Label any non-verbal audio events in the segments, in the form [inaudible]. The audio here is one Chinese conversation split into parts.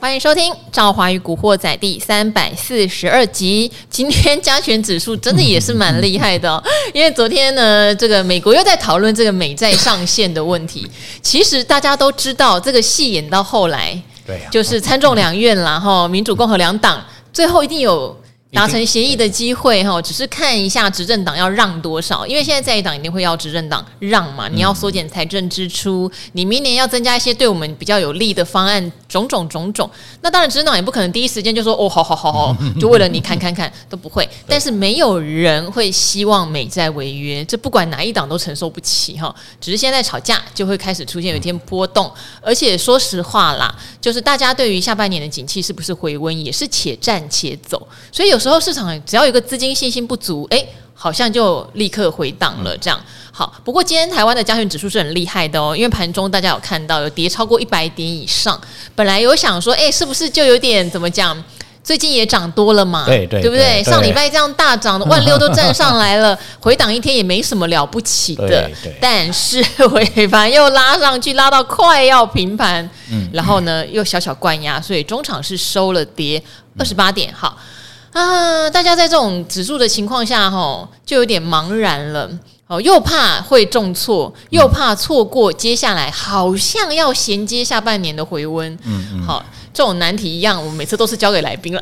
欢迎收听《赵华与古惑仔》第三百四十二集。今天加权指数真的也是蛮厉害的哦，[laughs] 因为昨天呢，这个美国又在讨论这个美债上限的问题。其实大家都知道，这个戏演到后来，对，就是参众两院啦，哈，民主共和两党最后一定有。达成协议的机会哈，只是看一下执政党要让多少，因为现在在野党一定会要执政党让嘛。你要缩减财政支出，你明年要增加一些对我们比较有利的方案，种种种种。那当然，执政党也不可能第一时间就说哦，好好好好，[laughs] 就为了你看看看都不会。但是没有人会希望美债违约，这不管哪一党都承受不起哈。只是现在吵架就会开始出现有一天波动，而且说实话啦，就是大家对于下半年的景气是不是回温，也是且战且走，所以有。时候市场只要有个资金信心不足，哎，好像就立刻回档了。这样好，不过今天台湾的加权指数是很厉害的哦，因为盘中大家有看到有跌超过一百点以上。本来有想说，哎，是不是就有点怎么讲？最近也涨多了嘛？对对，对不对？上礼拜这样大涨的，[laughs] 万六都站上来了，回档一天也没什么了不起的。对对但是尾盘又拉上去，拉到快要平盘，嗯，然后呢又小小灌压，所以中场是收了跌二十八点。好。啊，大家在这种指数的情况下，哈，就有点茫然了，哦，又怕会重挫，又怕错过接下来好像要衔接下半年的回温，嗯嗯，好，这种难题一样，我们每次都是交给来宾了。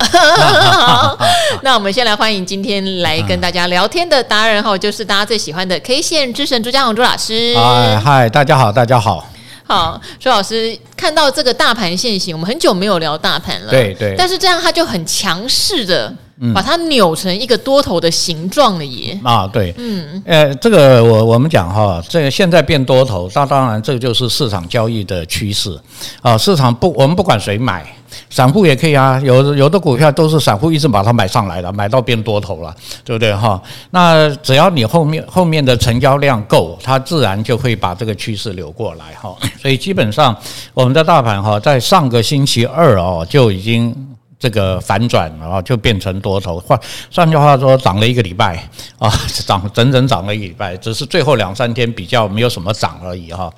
[laughs] 那我们先来欢迎今天来跟大家聊天的达人，哈，就是大家最喜欢的 K 线之神朱家宏朱老师。嗨嗨，大家好，大家好。好，周老师看到这个大盘现形，我们很久没有聊大盘了。对对。但是这样它就很强势的把它扭成一个多头的形状了耶。啊，对。嗯。呃，这个我我们讲哈，这个现在变多头，那当然这个就是市场交易的趋势啊。市场不，我们不管谁买。散户也可以啊，有有的股票都是散户一直把它买上来的，买到变多头了，对不对哈？那只要你后面后面的成交量够，它自然就会把这个趋势流过来哈。所以基本上我们的大盘哈，在上个星期二哦就已经这个反转了，就变成多头。换换句话说，涨了一个礼拜啊，[laughs] 涨整整涨了一个礼拜，只是最后两三天比较没有什么涨而已哈。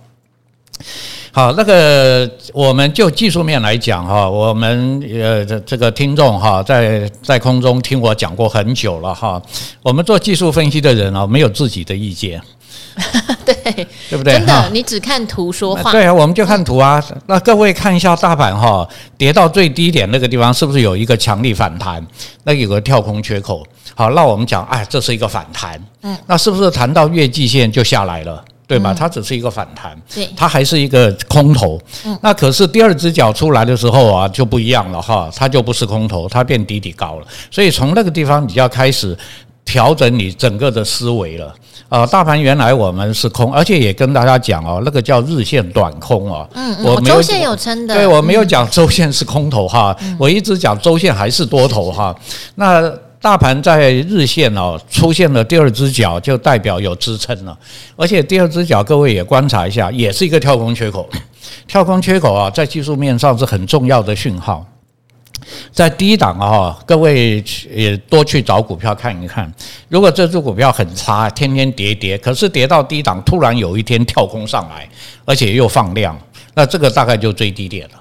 好，那个我们就技术面来讲哈，我们呃这这个听众哈，在在空中听我讲过很久了哈。我们做技术分析的人啊，没有自己的意见，[laughs] 对对不对？真的，你只看图说话。对啊，我们就看图啊。那各位看一下大盘哈，跌到最低点那个地方，是不是有一个强力反弹？那有个跳空缺口。好，那我们讲，哎，这是一个反弹。嗯，那是不是谈到月季线就下来了？对吧？它只是一个反弹，对，它还是一个空头。嗯，那可是第二只脚出来的时候啊，就不一样了哈，它就不是空头，它变底底高了。所以从那个地方你就要开始调整你整个的思维了。呃，大盘原来我们是空，而且也跟大家讲哦，那个叫日线短空哦。嗯，我没有周线有撑的。对，我没有讲周线是空头哈，我一直讲周线还是多头哈。那。大盘在日线哦出现了第二只脚，就代表有支撑了。而且第二只脚，各位也观察一下，也是一个跳空缺口。[coughs] 跳空缺口啊，在技术面上是很重要的讯号。在低档啊，各位也多去找股票看一看。如果这只股票很差，天天跌跌，可是跌到低档，突然有一天跳空上来，而且又放量，那这个大概就最低点了。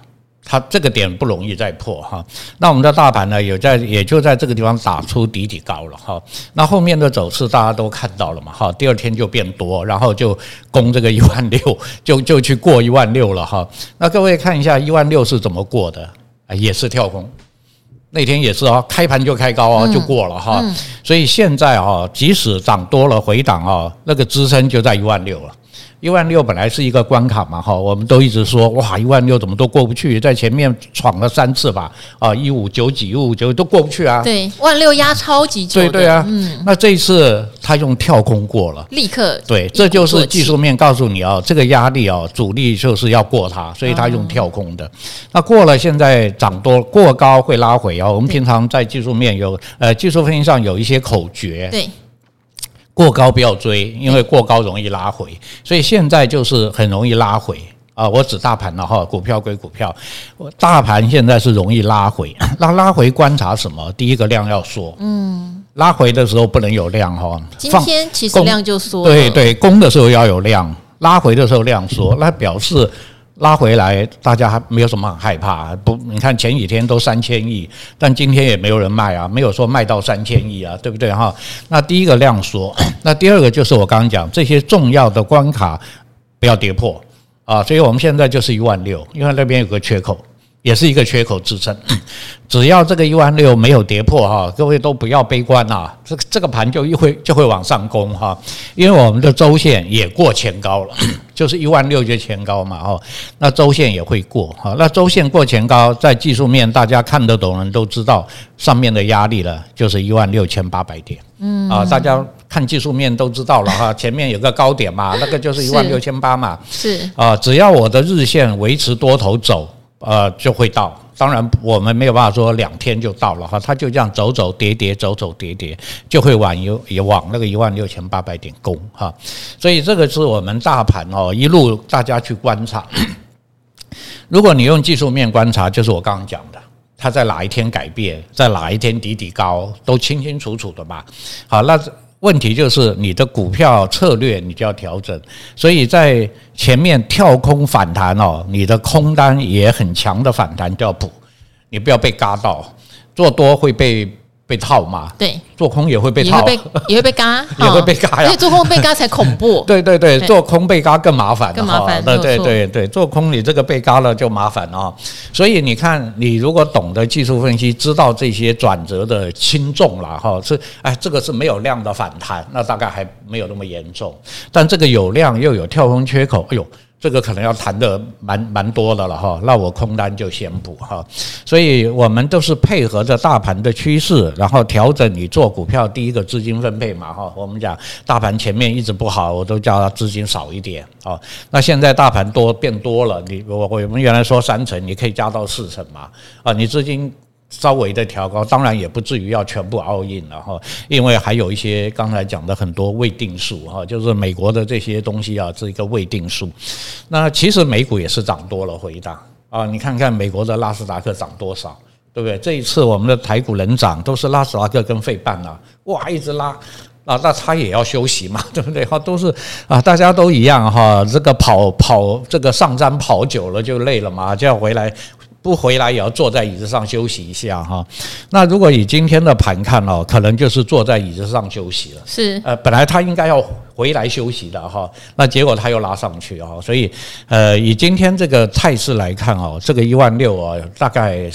它这个点不容易再破哈，那我们的大盘呢，有在也就在这个地方打出底底高了哈，那后面的走势大家都看到了嘛哈，第二天就变多，然后就攻这个一万六，就就去过一万六了哈。那各位看一下一万六是怎么过的啊？也是跳空，那天也是啊，开盘就开高啊，就过了哈。所以现在啊，即使涨多了回档啊，那个支撑就在一万六了。一万六本来是一个关卡嘛，哈，我们都一直说哇，一万六怎么都过不去，在前面闯了三次吧，啊，一五九几、一五九都过不去啊。对，万六压超级久。对对啊，嗯，那这一次他用跳空过了，立刻。对，这就是技术面告诉你啊，这个压力啊，主力就是要过它，所以他用跳空的。那过了，现在涨多过高会拉回啊。我们平常在技术面有呃技术分析上有一些口诀。对。过高不要追，因为过高容易拉回，所以现在就是很容易拉回啊！我指大盘了哈，股票归股票，大盘现在是容易拉回。[coughs] 那拉回观察什么？第一个量要缩，嗯，拉回的时候不能有量哈。今天其实量就缩，对对，攻的时候要有量，拉回的时候量缩，那表示拉回来，大家还没有什么很害怕。不，你看前几天都三千亿，但今天也没有人卖啊，没有说卖到三千亿啊，对不对哈？那第一个量缩，[coughs] 那第二个就是我刚刚讲这些重要的关卡不要跌破啊，所以我们现在就是一万六，因为那边有个缺口。也是一个缺口支撑，[laughs] 只要这个一万六没有跌破哈，各位都不要悲观啊，这个这个盘就一会就会往上攻哈，因为我们的周线也过前高了，[coughs] 就是一万六就前高嘛哈，那周线也会过哈，那周线过前高，在技术面大家看得懂人都知道上面的压力了，就是一万六千八百点，嗯。啊，大家看技术面都知道了哈，前面有个高点嘛，那个就是。一万六千八嘛，是。啊，只要我的日线维持多头走。呃，就会到。当然，我们没有办法说两天就到了哈，它就这样走走跌跌，走走跌跌，就会往有也往那个一万六千八百点攻哈。所以这个是我们大盘哦，一路大家去观察。[coughs] 如果你用技术面观察，就是我刚刚讲的，它在哪一天改变，在哪一天底底高，都清清楚楚的吧。好，那。问题就是你的股票策略你就要调整，所以在前面跳空反弹哦，你的空单也很强的反弹就要补，你不要被嘎到，做多会被。被套嘛？对，做空也会被套，也会被也会被嘎，[laughs] 也会被嘎呀。所以做空被嘎才恐怖。[laughs] 对对对，做空被嘎更麻烦，更麻烦。对对对对，做空你这个被嘎了就麻烦啊。所以你看，你如果懂得技术分析，知道这些转折的轻重了哈，是哎，这个是没有量的反弹，那大概还没有那么严重。但这个有量又有跳空缺口，哎呦。这个可能要谈的蛮蛮多的了哈，那我空单就先补哈。所以我们都是配合着大盘的趋势，然后调整你做股票第一个资金分配嘛哈。我们讲大盘前面一直不好，我都叫它资金少一点啊。那现在大盘多变多了，你我我们原来说三成，你可以加到四成嘛啊，你资金。稍微的调高，当然也不至于要全部 all in 了哈，因为还有一些刚才讲的很多未定数哈，就是美国的这些东西啊，是一个未定数。那其实美股也是涨多了回答啊，你看看美国的纳斯达克涨多少，对不对？这一次我们的台股能涨，都是纳斯达克跟费半啊，哇，一直拉啊，那他也要休息嘛，[laughs] 对不对？哈，都是啊，大家都一样哈，这个跑跑这个上山跑久了就累了嘛，就要回来。不回来也要坐在椅子上休息一下哈。那如果以今天的盘看哦，可能就是坐在椅子上休息了。是呃，本来他应该要回来休息的哈，那结果他又拉上去啊。所以呃，以今天这个态势来看哦，这个一万六啊，大概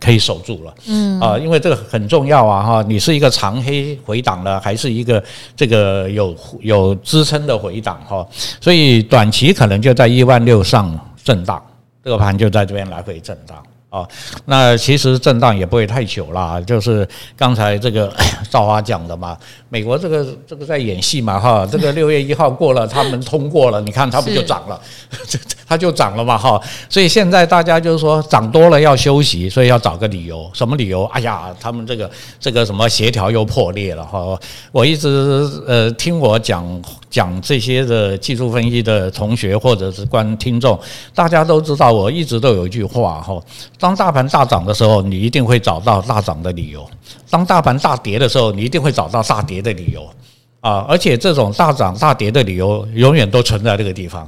可以守住了。嗯啊，因为这个很重要啊哈。你是一个长黑回档呢，还是一个这个有有支撑的回档哈？所以短期可能就在一万六上震荡。这个盘就在这边来回震荡。啊，那其实震荡也不会太久啦，就是刚才这个 [coughs] 赵华讲的嘛，美国这个这个在演戏嘛哈，这个六月一号过了，他们通过了，你看它不就涨了，[laughs] 它就涨了嘛哈，所以现在大家就是说涨多了要休息，所以要找个理由，什么理由？哎呀，他们这个这个什么协调又破裂了哈，我一直呃听我讲。讲这些的技术分析的同学或者是观听众，大家都知道，我一直都有一句话哈：当大盘大涨的时候，你一定会找到大涨的理由；当大盘大跌的时候，你一定会找到大跌的理由啊！而且这种大涨大跌的理由，永远都存在这个地方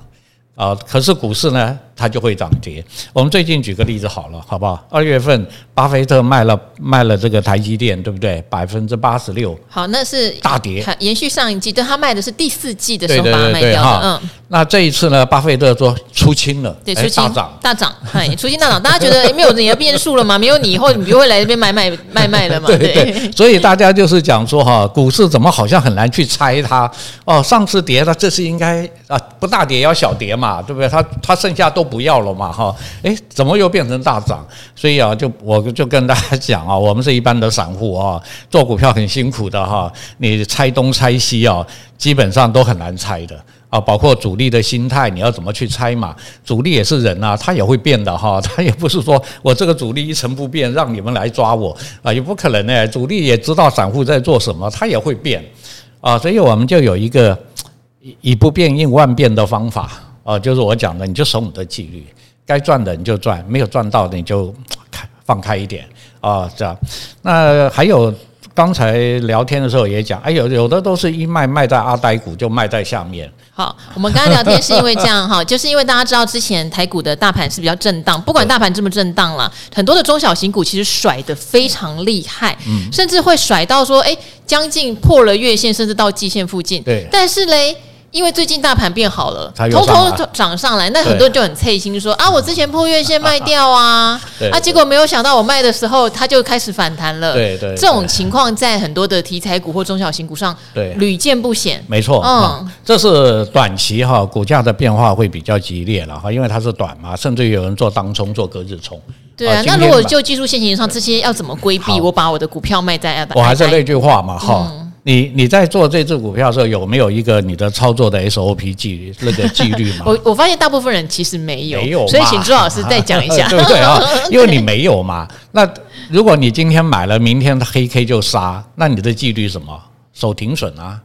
啊。可是股市呢，它就会涨跌。我们最近举个例子好了，好不好？二月份。巴菲特卖了卖了这个台积电，对不对？百分之八十六。好，那是大跌，延续上一季，但，他卖的是第四季的时候把它卖掉的。嗯，那这一次呢？巴菲特说出清了，对，出清大涨，大涨，嗨，出清大涨。大家觉得没有你的变数了吗？没有你以后，你就会来这边买买卖卖了嘛？对对。所以大家就是讲说哈，股市怎么好像很难去猜它哦？上次跌了，这次应该啊不大跌要小跌嘛，对不对？它它剩下都不要了嘛？哈，哎，怎么又变成大涨？所以啊，就我。就跟大家讲啊，[laughs] 我们是一般的散户啊，做股票很辛苦的哈，你猜东猜西啊，基本上都很难猜的啊，包括主力的心态，你要怎么去猜嘛？主力也是人啊，他也会变的哈，[laughs] 他也不是说我这个主力一成不变，让你们来抓我啊，也不可能呢。主力也知道散户在做什么，他也会变啊，所以我们就有一个以不变应万变的方法啊，就是我讲的，你就守你的纪律，该赚的你就赚，没有赚到的你就开。放开一点啊，这样。那还有刚才聊天的时候也讲，哎，有有的都是一卖卖在阿呆股，就卖在下面。好，我们刚才聊天是因为这样哈，就是因为大家知道之前台股的大盘是比较震荡，不管大盘这么震荡了，很多的中小型股其实甩得非常厉害，嗯，甚至会甩到说，哎，将近破了月线，甚至到季线附近。对，但是嘞。因为最近大盘变好了，偷偷涨上来，那很多人就很脆心，就说啊，我之前破月线卖掉啊，[laughs] 啊，结果没有想到我卖的时候，它就开始反弹了。对对，这种情况在很多的题材股或中小型股上，对，屡见不鲜。没错，嗯，这是短期哈，股价的变化会比较激烈了哈，因为它是短嘛，甚至有人做当冲、做隔日冲。对啊，那如果就技术线型上这些要怎么规避？我把我的股票卖在，我还是那句话嘛，哈。你你在做这只股票的时候有没有一个你的操作的 SOP 纪那个纪律吗？[laughs] 我我发现大部分人其实没有，没有，所以请朱老师再讲一下，[laughs] 对不对啊？[laughs] 因为你没有嘛。那如果你今天买了，明天黑 K 就杀，那你的纪律什么？守停损啊。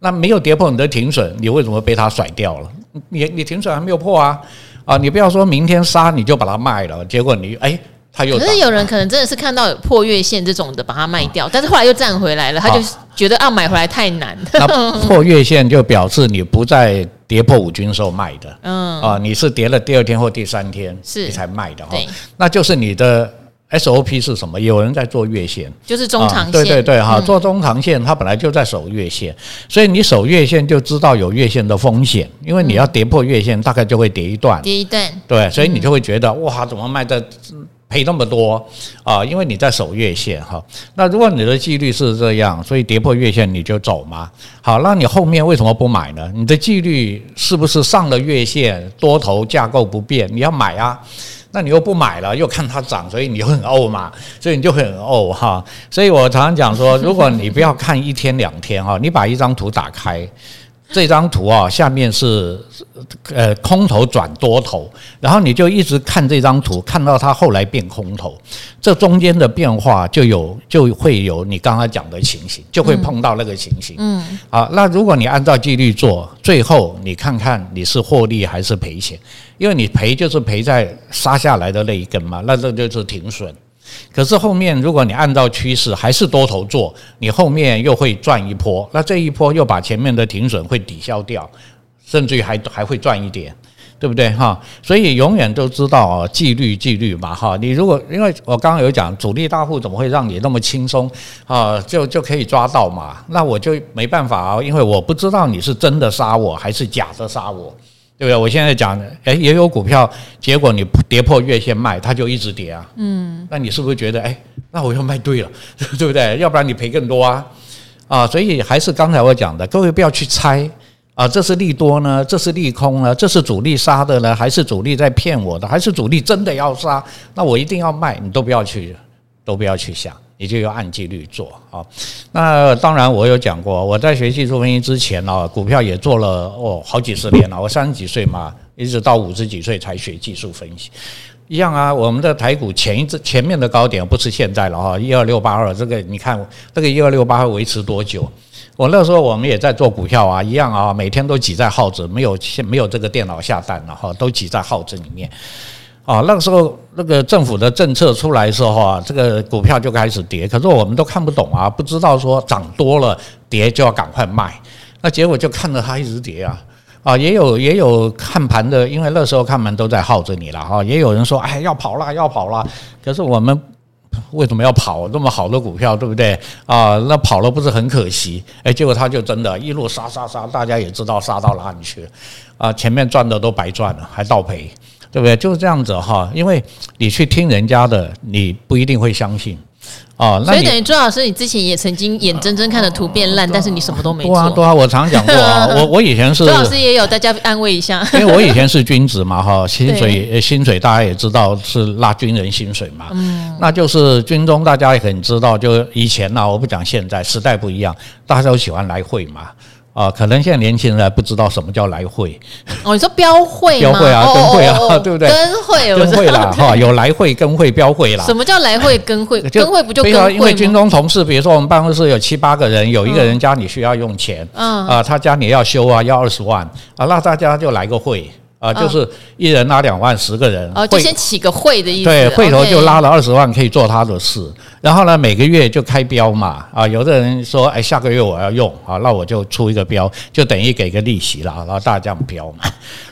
那没有跌破你的停损，你为什么被它甩掉了？你你停损还没有破啊啊！你不要说明天杀你就把它卖了，结果你哎。可是有人可能真的是看到有破月线这种的，把它卖掉，但是后来又站回来了，他就觉得啊买回来太难。那破月线就表示你不在跌破五均时候卖的，嗯。啊，你是跌了第二天或第三天是。你才卖的哈，那就是你的 SOP 是什么？有人在做月线，就是中长线，对对对哈，做中长线，它本来就在守月线，所以你守月线就知道有月线的风险，因为你要跌破月线，大概就会跌一段，跌一段，对，所以你就会觉得哇，怎么卖的？赔那么多啊，因为你在守月线哈。那如果你的纪律是这样，所以跌破月线你就走嘛。好，那你后面为什么不买呢？你的纪律是不是上了月线多头架构不变？你要买啊，那你又不买了，又看它涨，所以你就很呕嘛，所以你就很呕哈。所以我常常讲说，如果你不要看一天两天哈，你把一张图打开。这张图啊，下面是呃空头转多头，然后你就一直看这张图，看到它后来变空头，这中间的变化就有就会有你刚刚讲的情形，就会碰到那个情形。嗯，啊，那如果你按照纪律做，最后你看看你是获利还是赔钱，因为你赔就是赔在杀下来的那一根嘛，那这就是停损。可是后面，如果你按照趋势还是多头做，你后面又会赚一波，那这一波又把前面的停损会抵消掉，甚至于还还会赚一点，对不对哈？所以永远都知道啊，纪律纪律嘛哈。你如果因为我刚刚有讲主力大户怎么会让你那么轻松啊，就就可以抓到嘛？那我就没办法啊，因为我不知道你是真的杀我还是假的杀我。对不对？我现在讲，哎，也有股票，结果你跌破月线卖，它就一直跌啊。嗯，那你是不是觉得，哎，那我又卖对了，[laughs] 对不对？要不然你赔更多啊。啊，所以还是刚才我讲的，各位不要去猜啊，这是利多呢，这是利空呢，这是主力杀的呢，还是主力在骗我的，还是主力真的要杀？那我一定要卖，你都不要去，都不要去想。你就要按纪律做啊。那当然，我有讲过，我在学技术分析之前呢，股票也做了哦，好几十年了。我三十几岁嘛，一直到五十几岁才学技术分析。一样啊，我们的台股前一次前面的高点不是现在了哈，一二六八二这个，你看这个一二六八二维持多久？我那时候我们也在做股票啊，一样啊，每天都挤在号子，没有没有这个电脑下单了哈，都挤在号子里面。啊，那个时候那个政府的政策出来的时候啊，这个股票就开始跌，可是我们都看不懂啊，不知道说涨多了跌就要赶快卖，那结果就看着它一直跌啊，啊，也有也有看盘的，因为那时候看盘都在耗着你了哈，也有人说哎要跑了要跑了，可是我们为什么要跑？那么好的股票对不对啊？那跑了不是很可惜？哎，结果他就真的一路杀杀杀，大家也知道杀到哪里去啊，前面赚的都白赚了，还倒赔。对不对？就是这样子哈，因为你去听人家的，你不一定会相信啊。所以等于朱老师，你之前也曾经眼睁睁看着图变烂，但是你什么都没做。对啊，对啊，我常讲过啊，[laughs] 我我以前是朱老师也有，大家安慰一下。因为我以前是军职嘛哈，[laughs] 薪水薪水大家也知道是拉军人薪水嘛，嗯，那就是军中大家也很知道，就以前呐，我不讲现在，时代不一样，大家都喜欢来会嘛。啊，可能现在年轻人还不知道什么叫来会。哦，你说标会吗？[laughs] 标会啊，跟会啊，[laughs] 对不对？跟会，跟会啦，哈，有来会、跟会、标会啦。什么叫来会、跟会？[laughs] 跟会不就跟会吗？因为军中同事，比如说我们办公室有七八个人，有一个人家里需要用钱，嗯啊，他家里要修啊，要二十万啊，那大家就来个会啊，就是一人拉两万，十个人哦，就先起个会的意思。对，会头就拉了二十万，可以做他的事。然后呢，每个月就开标嘛，啊，有的人说，哎，下个月我要用啊，那我就出一个标，就等于给个利息了，然后大家这样标嘛。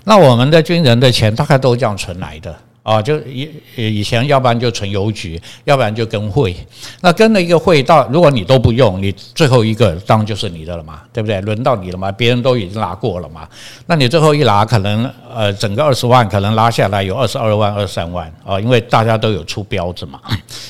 那我们的军人的钱大概都这样存来的。啊，就以以前，要不然就存邮局，要不然就跟会。那跟了一个会到，如果你都不用，你最后一个当然就是你的了嘛，对不对？轮到你了嘛，别人都已经拿过了嘛。那你最后一拿，可能呃，整个二十万可能拉下来有二十二万、二十三万啊，因为大家都有出标子嘛。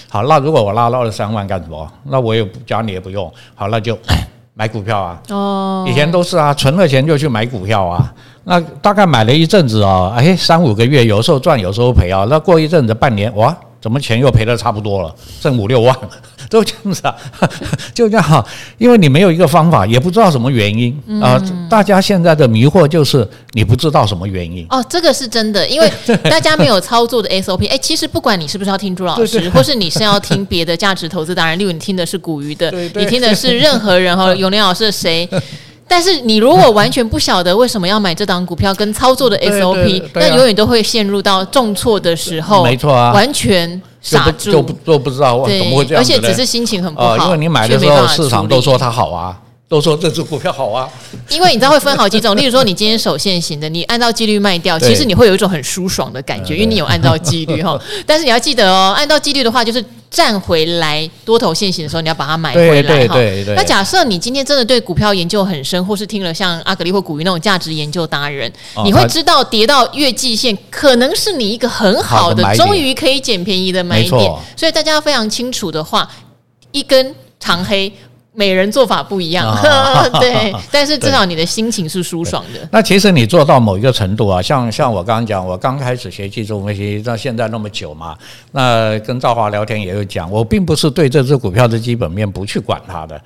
好，那如果我拉了二十三万干什么？那我也家里也不用，好，那就 [coughs] 买股票啊。哦，以前都是啊，存了钱就去买股票啊。那大概买了一阵子啊，哎，三五个月，有时候赚，有时候赔啊。那过一阵子，半年，哇，怎么钱又赔的差不多了，剩五六万，[laughs] 都这样子啊，[laughs] 就这样哈。因为你没有一个方法，也不知道什么原因啊。大家现在的迷惑就是你不知道什么原因。哦，这个是真的，因为 [laughs] 大家没有操作的 SOP。哎，其实不管你是不是要听朱老师，或是你是要听别的价值投资达人，例如你听的是古鱼的，你听的是任何人哈，永年老师的谁？但是你如果完全不晓得为什么要买这档股票跟操作的 SOP，那永远都会陷入到重挫的时候，没错啊，完全傻住，就不都不知道怎么会这样，而且只是心情很不好，因为你买的时候市场都说它好啊。都说这只股票好啊，因为你知道会分好几种，例如说你今天手线型的，你按照纪律卖掉，其实你会有一种很舒爽的感觉，因为你有按照纪律哈。[laughs] 但是你要记得哦，按照纪律的话，就是站回来多头线型的时候，你要把它买回来哈。那假设你今天真的对股票研究很深，或是听了像阿格力或古鱼那种价值研究达人，你会知道跌到月季线可能是你一个很好的，终于可以捡便宜的买点。所以大家非常清楚的话，一根长黑。每人做法不一样，哦、[laughs] 对，[laughs] 但是至少你的心情是舒爽的。那其实你做到某一个程度啊，像像我刚刚讲，我刚开始学技术分析到现在那么久嘛，那跟赵华聊天也有讲，我并不是对这只股票的基本面不去管它的，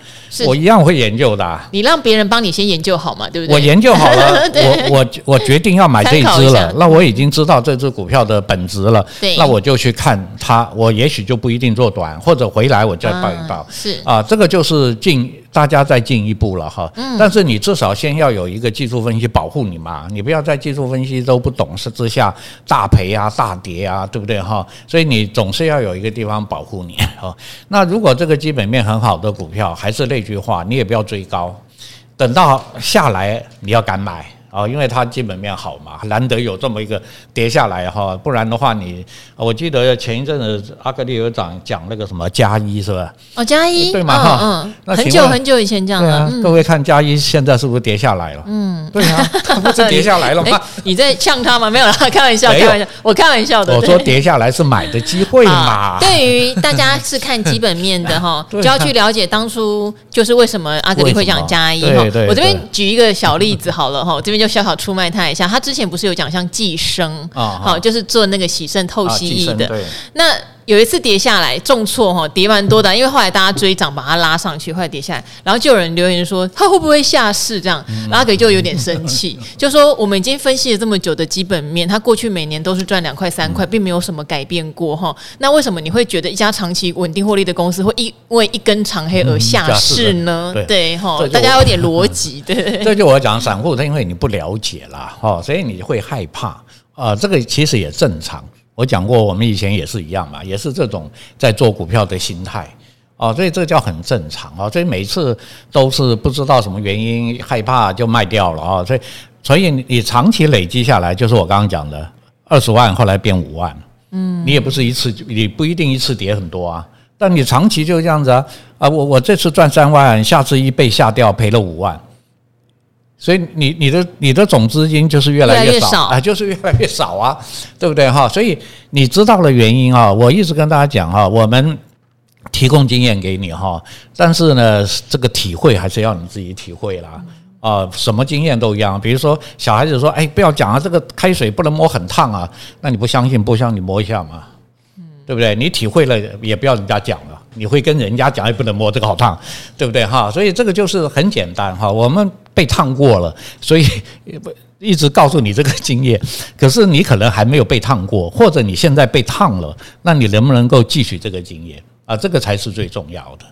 我一样会研究的、啊。你让别人帮你先研究好嘛，对不对？我研究好了，[laughs] 我我我决定要买这一只了，那我已经知道这只股票的本质了，对那我就去看它，我也许就不一定做短，或者回来我再报一报。啊是啊，这个就是。进大家再进一步了哈，但是你至少先要有一个技术分析保护你嘛，你不要在技术分析都不懂事之下大赔啊、大跌啊，对不对哈？所以你总是要有一个地方保护你哈。那如果这个基本面很好的股票，还是那句话，你也不要追高，等到下来你要敢买。哦，因为它基本面好嘛，难得有这么一个跌下来哈，不然的话你，我记得前一阵子阿格力有讲讲那个什么加一是吧？哦，加一对吗？哈，嗯，那很久很久以前讲的。啊，各位看加一现在是不是跌下来了？嗯，对啊，[laughs] 它不是跌下来了吗？你在呛他吗？没有啦，开玩笑，开玩笑，我开玩笑的。我说跌下来是买的机会嘛。对于大家是看基本面的哈，[laughs] 就要去了解当初就是为什么阿格力会讲加一哈。我这边举一个小例子好了哈，这边就小小出卖他。一下，他之前不是有讲像寄生，好，就是做那个洗肾透析液的，那。有一次跌下来重挫哈，跌蛮多的，因为后来大家追涨把它拉上去，后来跌下来，然后就有人留言说他会不会下市？这样，然后给就有点生气，就说我们已经分析了这么久的基本面，它过去每年都是赚两块三块，并没有什么改变过哈，那为什么你会觉得一家长期稳定获利的公司会因为一根长黑而下市呢？对。哈，大家有点逻辑，[laughs] 对，这就我讲散户，他因为你不了解啦，哈，所以你会害怕啊，这个其实也正常。我讲过，我们以前也是一样嘛，也是这种在做股票的心态哦，所以这叫很正常啊。所以每次都是不知道什么原因害怕就卖掉了啊。所以，所以你长期累积下来，就是我刚刚讲的二十万，后来变五万，嗯，你也不是一次，你不一定一次跌很多啊，但你长期就这样子啊啊，我我这次赚三万，下次一被下掉赔了五万。所以你你的你的总资金就是越来越少啊，就是越来越少啊，[laughs] 对不对哈？所以你知道了原因啊，我一直跟大家讲哈，我们提供经验给你哈，但是呢，这个体会还是要你自己体会啦啊。什么经验都一样，比如说小孩子说，哎，不要讲啊，这个开水不能摸很烫啊，那你不相信，不相信你摸一下嘛，对不对？你体会了也不要人家讲了，你会跟人家讲，也不能摸这个好烫，对不对哈？所以这个就是很简单哈，我们。被烫过了，所以不一直告诉你这个经验。可是你可能还没有被烫过，或者你现在被烫了，那你能不能够汲取这个经验啊？这个才是最重要的。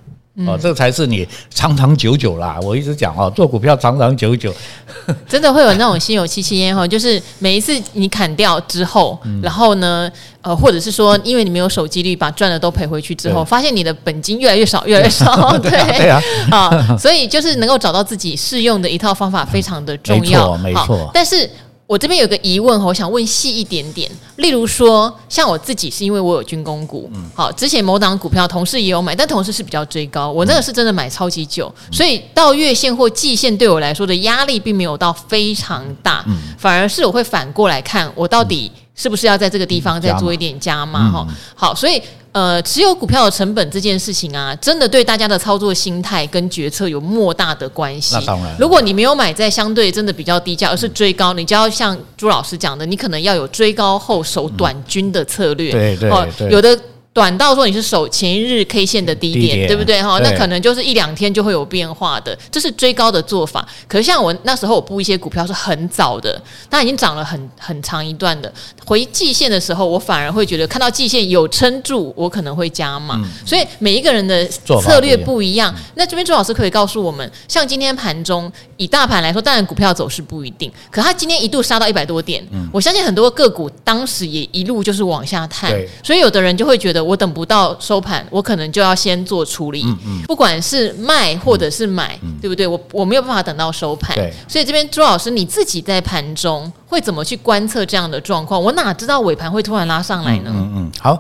哦，这才是你长长久久啦。我一直讲哦，做股票长长久久，[laughs] 真的会有那种心有戚戚焉哈。就是每一次你砍掉之后，然后呢，呃，或者是说，因为你没有守纪律，把赚的都赔回去之后，发现你的本金越来越少，越来越少。对 [laughs] 对啊，[laughs] 啊，所以就是能够找到自己适用的一套方法，非常的重要。没错，没错。但是。我这边有个疑问，我想问细一点点。例如说，像我自己是因为我有军工股，好，之前某档股票同事也有买，但同事是比较追高，我那个是真的买超级久，所以到月线或季线对我来说的压力并没有到非常大，反而是我会反过来看，我到底是不是要在这个地方再做一点加码哈？好，所以。呃，持有股票的成本这件事情啊，真的对大家的操作心态跟决策有莫大的关系。那当然，如果你没有买在相对真的比较低价，而是追高，你就要像朱老师讲的，你可能要有追高后守短均的策略。对对对，有的。短到说你是守前一日 K 线的低点，低点对不对哈？那可能就是一两天就会有变化的，这是追高的做法。可是像我那时候我布一些股票是很早的，它已经涨了很很长一段的，回季线的时候，我反而会觉得看到季线有撑住，我可能会加码。嗯、所以每一个人的策略不一样。那这边朱老师可以告诉我们，像今天盘中以大盘来说，当然股票走势不一定，可它今天一度杀到一百多点，嗯、我相信很多个股当时也一路就是往下探，所以有的人就会觉得。我等不到收盘，我可能就要先做处理。嗯嗯，不管是卖或者是买，对不对？我我没有办法等到收盘。对，所以这边朱老师你自己在盘中会怎么去观测这样的状况？我哪知道尾盘会突然拉上来呢？嗯嗯，好。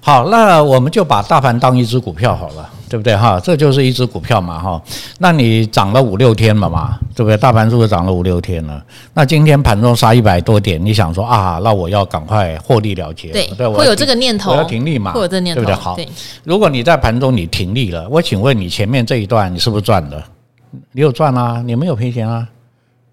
好，那我们就把大盘当一只股票好了，对不对哈？这就是一只股票嘛哈。那你涨了五六天了嘛，对不对？大盘是不是涨了五六天了？那今天盘中杀一百多点，你想说啊，那我要赶快获利了结，对，对会有这个念头，我要停利嘛，会有这个念头，对不对？好，如果你在盘中你停利了，我请问你前面这一段你是不是赚的？你有赚啊？你没有赔钱啊？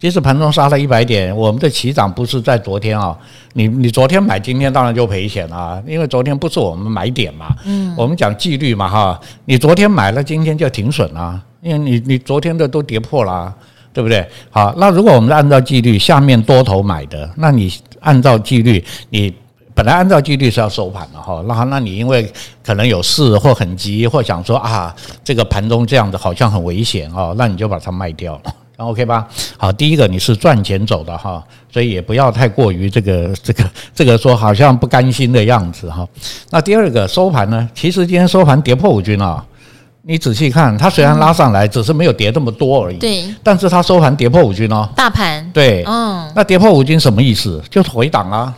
即使盘中杀了一百点，我们的起涨不是在昨天啊，你你昨天买，今天当然就赔钱了，因为昨天不是我们买点嘛，嗯，我们讲纪律嘛哈，你昨天买了，今天就停损了，因为你你昨天的都跌破了，对不对？好，那如果我们按照纪律，下面多头买的，那你按照纪律，你本来按照纪律是要收盘的哈，那那你因为可能有事或很急，或想说啊，这个盘中这样子好像很危险哦，那你就把它卖掉了。OK 吧，好，第一个你是赚钱走的哈，所以也不要太过于这个这个这个说好像不甘心的样子哈。那第二个收盘呢，其实今天收盘跌破五均啊，你仔细看，它虽然拉上来，只是没有跌这么多而已。对。但是它收盘跌破五均哦。大盘。对。嗯。那跌破五均什么意思？就是回档啊，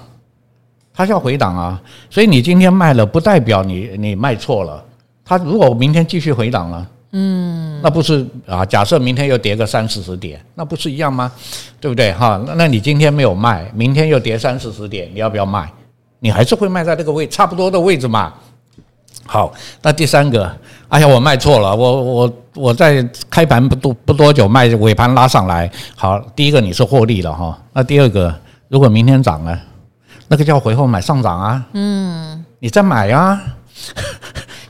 它要回档啊。所以你今天卖了，不代表你你卖错了。它如果明天继续回档了。嗯，那不是啊？假设明天又跌个三四十点，那不是一样吗？对不对？哈，那那你今天没有卖，明天又跌三四十点，你要不要卖？你还是会卖在这个位差不多的位置嘛？好，那第三个，哎呀，我卖错了，我我我在开盘不多不多久卖，尾盘拉上来，好，第一个你是获利了哈。那第二个，如果明天涨了，那个叫回后买上涨啊。嗯，你再买啊。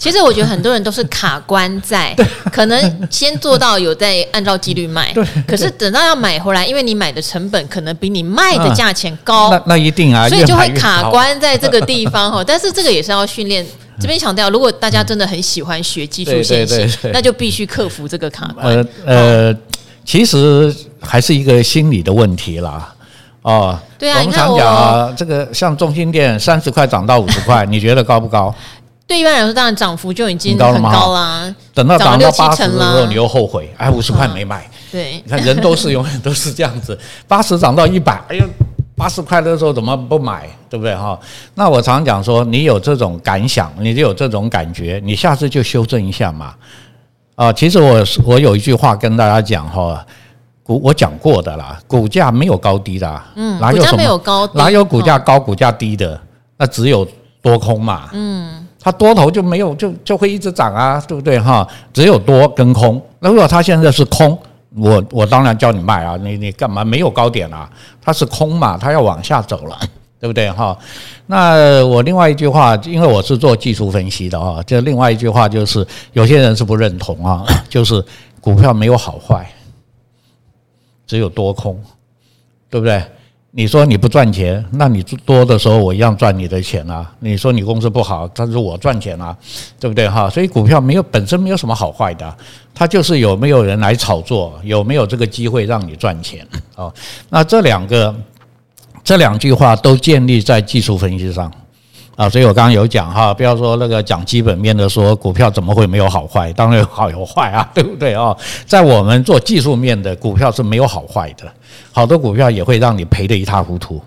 其实我觉得很多人都是卡关在，[laughs] 可能先做到有在按照几率卖，[laughs] 可是等到要买回来，因为你买的成本可能比你卖的价钱高，那那一定啊，[laughs] 所以就会卡关在这个地方哈。但是这个也是要训练，这边强调，如果大家真的很喜欢学技术线型，那就必须克服这个卡关。呃呃，其实还是一个心理的问题啦。哦，对啊，我们常讲啊，这个像中心店三十块涨到五十块，你觉得高不高？对一般来说，当然涨幅就已经很高啦。等到涨到八十的时候，你又后悔，哎，五十块没买。对，你看人都是永远都是这样子。[laughs] 八十涨到一百，哎呦，八十块的时候怎么不买？对不对哈？那我常讲说，你有这种感想，你就有这种感觉，你下次就修正一下嘛。啊，其实我我有一句话跟大家讲哈，股我讲过的啦，股价没有高低的，嗯，哪有什么没有高，哪有股价高股价低的？那只有多空嘛，嗯。它多头就没有，就就会一直涨啊，对不对哈？只有多跟空。那如果它现在是空，我我当然叫你卖啊，你你干嘛？没有高点啊，它是空嘛，它要往下走了，对不对哈？那我另外一句话，因为我是做技术分析的啊，就另外一句话就是，有些人是不认同啊，就是股票没有好坏，只有多空，对不对？你说你不赚钱，那你多的时候我一样赚你的钱啊。你说你公司不好，但是我赚钱啊，对不对哈？所以股票没有本身没有什么好坏的，它就是有没有人来炒作，有没有这个机会让你赚钱啊？那这两个这两句话都建立在技术分析上啊。所以我刚刚有讲哈，不要说那个讲基本面的说股票怎么会没有好坏？当然有好有坏啊，[laughs] 对不对啊？在我们做技术面的股票是没有好坏的。好多股票也会让你赔得一塌糊涂，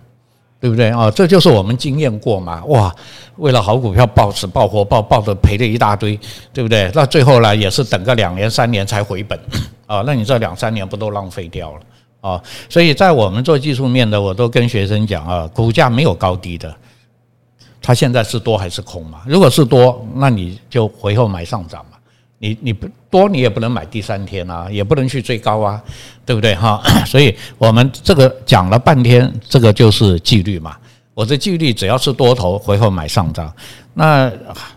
对不对啊？这就是我们经验过嘛。哇，为了好股票抱死抱活抱抱的赔了一大堆，对不对？那最后呢也是等个两年三年才回本啊。那你这两三年不都浪费掉了啊？所以在我们做技术面的，我都跟学生讲啊，股价没有高低的，它现在是多还是空嘛？如果是多，那你就回后买上涨嘛。你你不多，你也不能买第三天啊，也不能去追高啊，对不对哈？[clears throat] 所以我们这个讲了半天，这个就是纪律嘛。我的纪律只要是多头，回后买上涨。那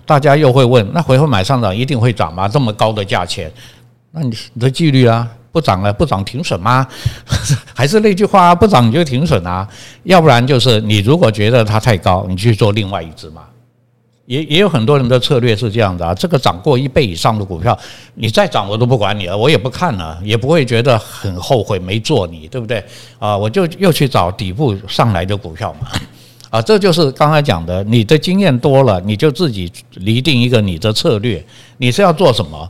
大家又会问，那回后买上涨一定会涨吗？这么高的价钱，那你的纪律啊，不涨了不涨停损吗？[laughs] 还是那句话，不涨你就停损啊？要不然就是你如果觉得它太高，你去做另外一只嘛。也也有很多人的策略是这样的啊，这个涨过一倍以上的股票，你再涨我都不管你了，我也不看了，也不会觉得很后悔没做你，对不对啊？我就又去找底部上来的股票嘛，啊，这就是刚才讲的，你的经验多了，你就自己拟定一个你的策略，你是要做什么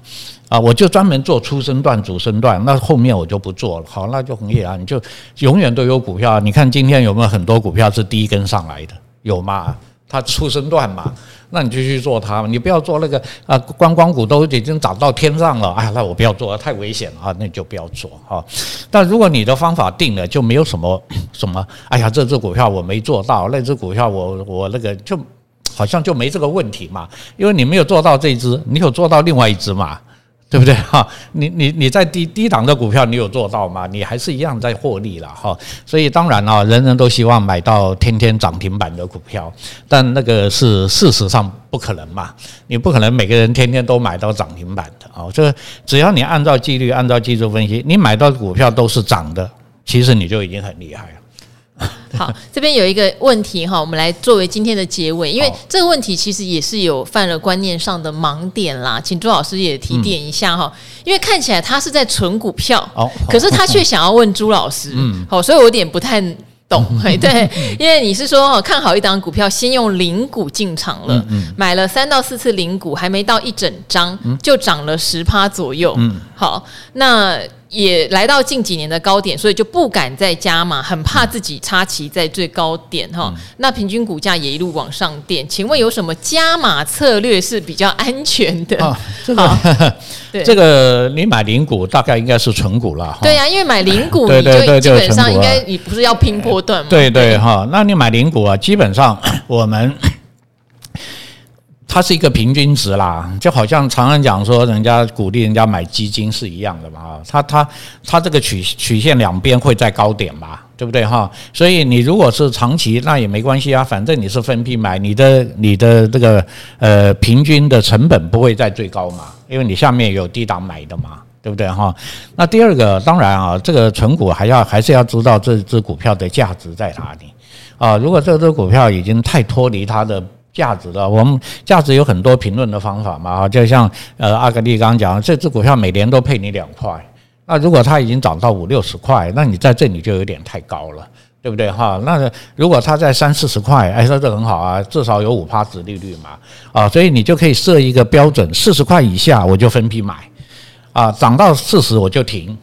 啊？我就专门做初升段、主升段，那后面我就不做了。好，那就红叶啊，你就 [laughs] 永远都有股票。你看今天有没有很多股票是第一根上来的？有吗？它初升段嘛。那你就去做它，你不要做那个啊，观光股都已经涨到天上了，哎，那我不要做，太危险了啊，那你就不要做哈。但如果你的方法定了，就没有什么 [coughs] 什么，哎呀，这只股票我没做到，那只股票我我那个就好像就没这个问题嘛，因为你没有做到这只，你有做到另外一只嘛。对不对哈？你你你在低低档的股票，你有做到吗？你还是一样在获利了哈。所以当然啊，人人都希望买到天天涨停板的股票，但那个是事实上不可能嘛。你不可能每个人天天都买到涨停板的啊。这只要你按照纪律，按照技术分析，你买到的股票都是涨的，其实你就已经很厉害了。好，这边有一个问题哈，我们来作为今天的结尾，因为这个问题其实也是有犯了观念上的盲点啦，请朱老师也提点一下哈，因为看起来他是在存股票，可是他却想要问朱老师，嗯。好，所以我有点不太懂，[laughs] 对，因为你是说看好一档股票，先用零股进场了，嗯买了三到四次零股，还没到一整张就涨了十趴左右，好，那。也来到近几年的高点，所以就不敢再加码，很怕自己插旗在最高点哈。那平均股价也一路往上垫，请问有什么加码策略是比较安全的？啊，[laughs] 这个，[laughs] 对这个你买零股大概应该是纯股了。对呀，因为买零股你就基本上应该你不是要拼波段吗？对对哈，那你买零股啊，基本上 [coughs] 我们。它是一个平均值啦，就好像常常讲说，人家鼓励人家买基金是一样的嘛。它它它这个曲曲线两边会在高点嘛，对不对哈？所以你如果是长期，那也没关系啊，反正你是分批买，你的你的这个呃平均的成本不会在最高嘛，因为你下面有低档买的嘛，对不对哈？那第二个当然啊，这个存股还要还是要知道这只股票的价值在哪里啊。如果这只股票已经太脱离它的。价值的，我们价值有很多评论的方法嘛，就像呃阿格力刚讲，这只股票每年都配你两块，那如果它已经涨到五六十块，那你在这里就有点太高了，对不对哈？那如果它在三四十块，哎，那这很好啊，至少有五趴殖利率嘛，啊，所以你就可以设一个标准，四十块以下我就分批买，啊，涨到四十我就停，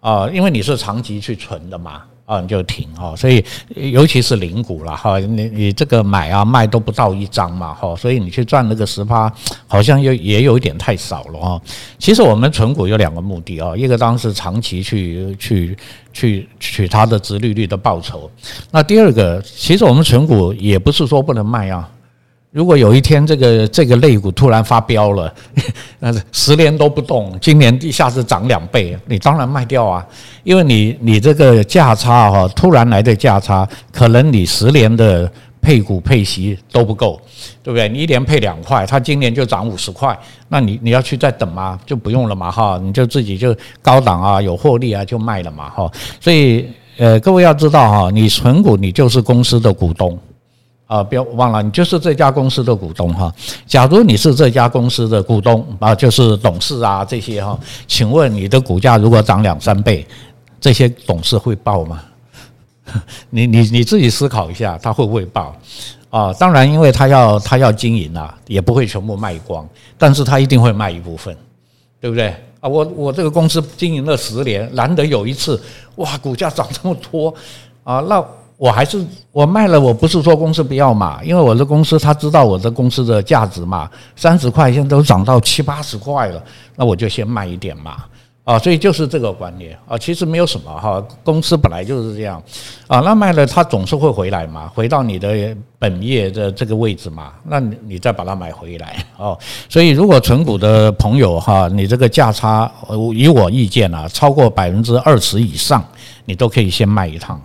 啊，因为你是长期去存的嘛。啊，你就停哦，所以尤其是零股了哈，你你这个买啊卖都不到一张嘛哈，所以你去赚那个十趴，好像又也有一点太少了哈。其实我们存股有两个目的啊，一个当然是长期去去去取它的殖利率的报酬，那第二个，其实我们存股也不是说不能卖啊。如果有一天这个这个类股突然发飙了，[laughs] 那十年都不动，今年一下子涨两倍，你当然卖掉啊，因为你你这个价差哈，突然来的价差，可能你十年的配股配息都不够，对不对？你一年配两块，它今年就涨五十块，那你你要去再等吗？就不用了嘛哈，你就自己就高档啊有获利啊就卖了嘛哈，所以。呃，各位要知道哈，你存股你就是公司的股东啊，不要忘了，你就是这家公司的股东哈。假如你是这家公司的股东啊，就是董事啊这些哈，请问你的股价如果涨两三倍，这些董事会报吗？[laughs] 你你你自己思考一下，他会不会报？啊，当然，因为他要他要经营啊，也不会全部卖光，但是他一定会卖一部分，对不对？啊，我我这个公司经营了十年，难得有一次，哇，股价涨这么多啊，那我还是我卖了，我不是说公司不要嘛，因为我的公司他知道我的公司的价值嘛，三十块现在都涨到七八十块了，那我就先卖一点嘛。啊，所以就是这个观念啊，其实没有什么哈，公司本来就是这样啊，那卖了它总是会回来嘛，回到你的本业的这个位置嘛，那你你再把它买回来哦。所以如果存股的朋友哈，你这个价差，以我意见啊，超过百分之二十以上，你都可以先卖一趟。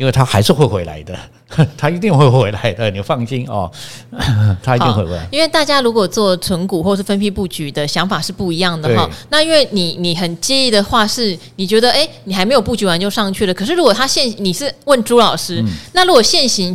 因为他还是会回来的，[laughs] 他一定会回来的，你放心哦，[laughs] 他一定会回来。因为大家如果做存股或是分批布局的想法是不一样的哈。那因为你你很介意的话是，你觉得哎，你还没有布局完就上去了。可是如果他现你是问朱老师，那如果现行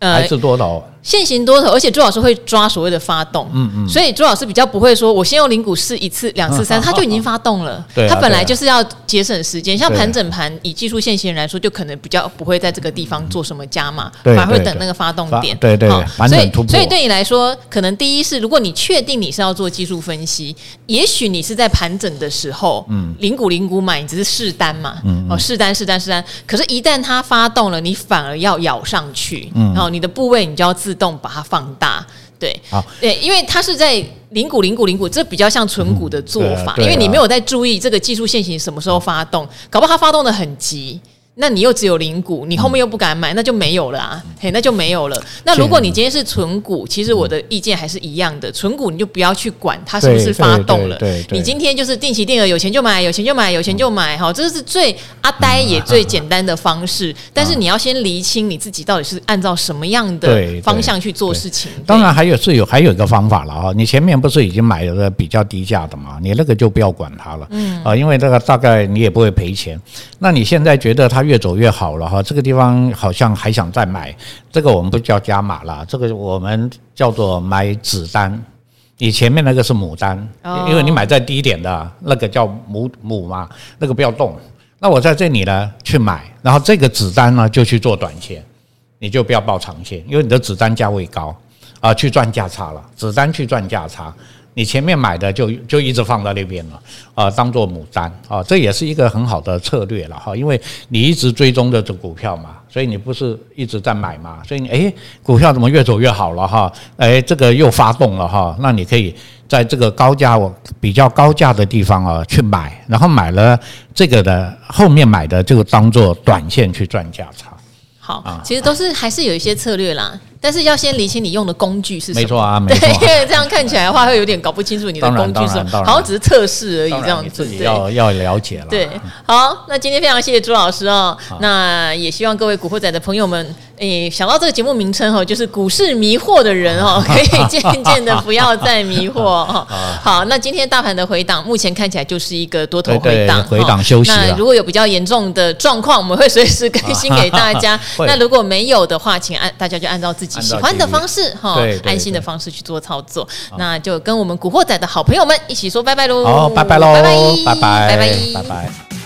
呃还是多少？现行多头，而且朱老师会抓所谓的发动，嗯嗯，所以朱老师比较不会说，我先用零股试一次、两次、三次，他就已经发动了。对，他本来就是要节省时间。像盘整盘，以技术现行人来说，就可能比较不会在这个地方做什么加码，反而会等那个发动点。对对，所以所以对你来说，可能第一是，如果你确定你是要做技术分析，也许你是在盘整的时候，嗯，零股零股买，你只是试单嘛，嗯哦，试单试单试单。可是，一旦它发动了，你反而要咬上去，然后你的部位你就要自动把它放大，对，好，对，因为它是在零股零股零股，这比较像存股的做法，因为你没有在注意这个技术线型什么时候发动，搞不好它发动的很急。那你又只有零股，你后面又不敢买，那就没有了啊！嘿，那就没有了。那如果你今天是存股，其实我的意见还是一样的，存股你就不要去管它是不是发动了。你今天就是定期定额，有钱就买，有钱就买，有钱就买，哈，这是最阿呆也最简单的方式。但是你要先厘清你自己到底是按照什么样的方向去做事情。当然还有是有还有一个方法了啊，你前面不是已经买了比较低价的嘛？你那个就不要管它了，嗯啊，因为这个大概你也不会赔钱。那你现在觉得它？越走越好了哈，这个地方好像还想再买，这个我们不叫加码了，这个我们叫做买子单。你前面那个是母单，因为你买在低点的那个叫母母嘛，那个不要动。那我在这里呢去买，然后这个子单呢就去做短线，你就不要报长线，因为你的子单价位高啊，去赚价差了，子单去赚价差。你前面买的就就一直放在那边了啊，当做牡丹啊，这也是一个很好的策略了哈，因为你一直追踪着这股票嘛，所以你不是一直在买嘛，所以你诶，股票怎么越走越好了哈？诶，这个又发动了哈，那你可以在这个高价比较高价的地方啊去买，然后买了这个的后面买的就当做短线去赚价差。好，其实都是还是有一些策略啦。但是要先理清你用的工具是什么？没错啊，没错。对，因为这样看起来的话，会有点搞不清楚你的工具是什么，好像只是测试而已，这样子。自己要要了解了。对，好，那今天非常谢谢朱老师哦。那也希望各位古惑仔的朋友们，诶，想到这个节目名称哦，就是股市迷惑的人哦，[laughs] 可以渐渐的不要再迷惑哦。[laughs] 好，那今天大盘的回档，目前看起来就是一个多头回档，回档休息。那如果有比较严重的状况，我们会随时更新给大家。[laughs] 那如果没有的话，请按大家就按照自己喜欢的方式哈，安心的方式去做操作，那就跟我们古惑仔的好朋友们一起说拜拜喽！好，拜拜喽！拜拜，拜拜，拜拜，拜拜。